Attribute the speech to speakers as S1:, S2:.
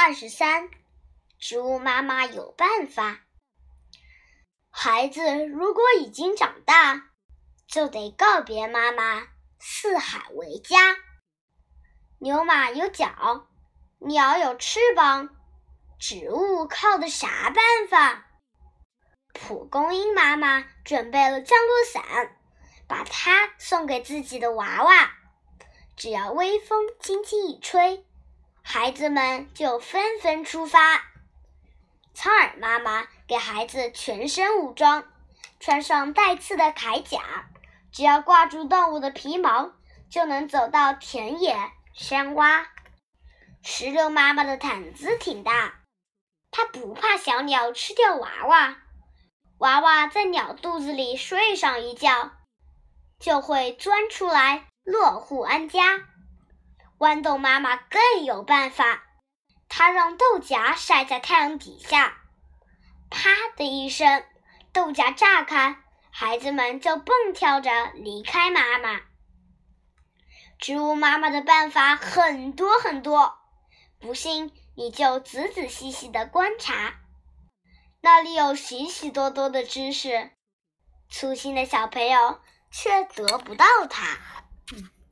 S1: 二十三，植物妈妈有办法。孩子如果已经长大，就得告别妈妈，四海为家。牛马有脚，鸟有翅膀，植物靠的啥办法？蒲公英妈妈准备了降落伞，把它送给自己的娃娃。只要微风轻轻一吹。孩子们就纷纷出发。苍耳妈妈给孩子全身武装，穿上带刺的铠甲，只要挂住动物的皮毛，就能走到田野、山洼。石榴妈妈的胆子挺大，她不怕小鸟吃掉娃娃，娃娃在鸟肚子里睡上一觉，就会钻出来落户安家。豌豆妈妈更有办法，她让豆荚晒在太阳底下，啪的一声，豆荚炸开，孩子们就蹦跳着离开妈妈。植物妈妈的办法很多很多，不信你就仔仔细细的观察，那里有许许多多的知识，粗心的小朋友却得不到它。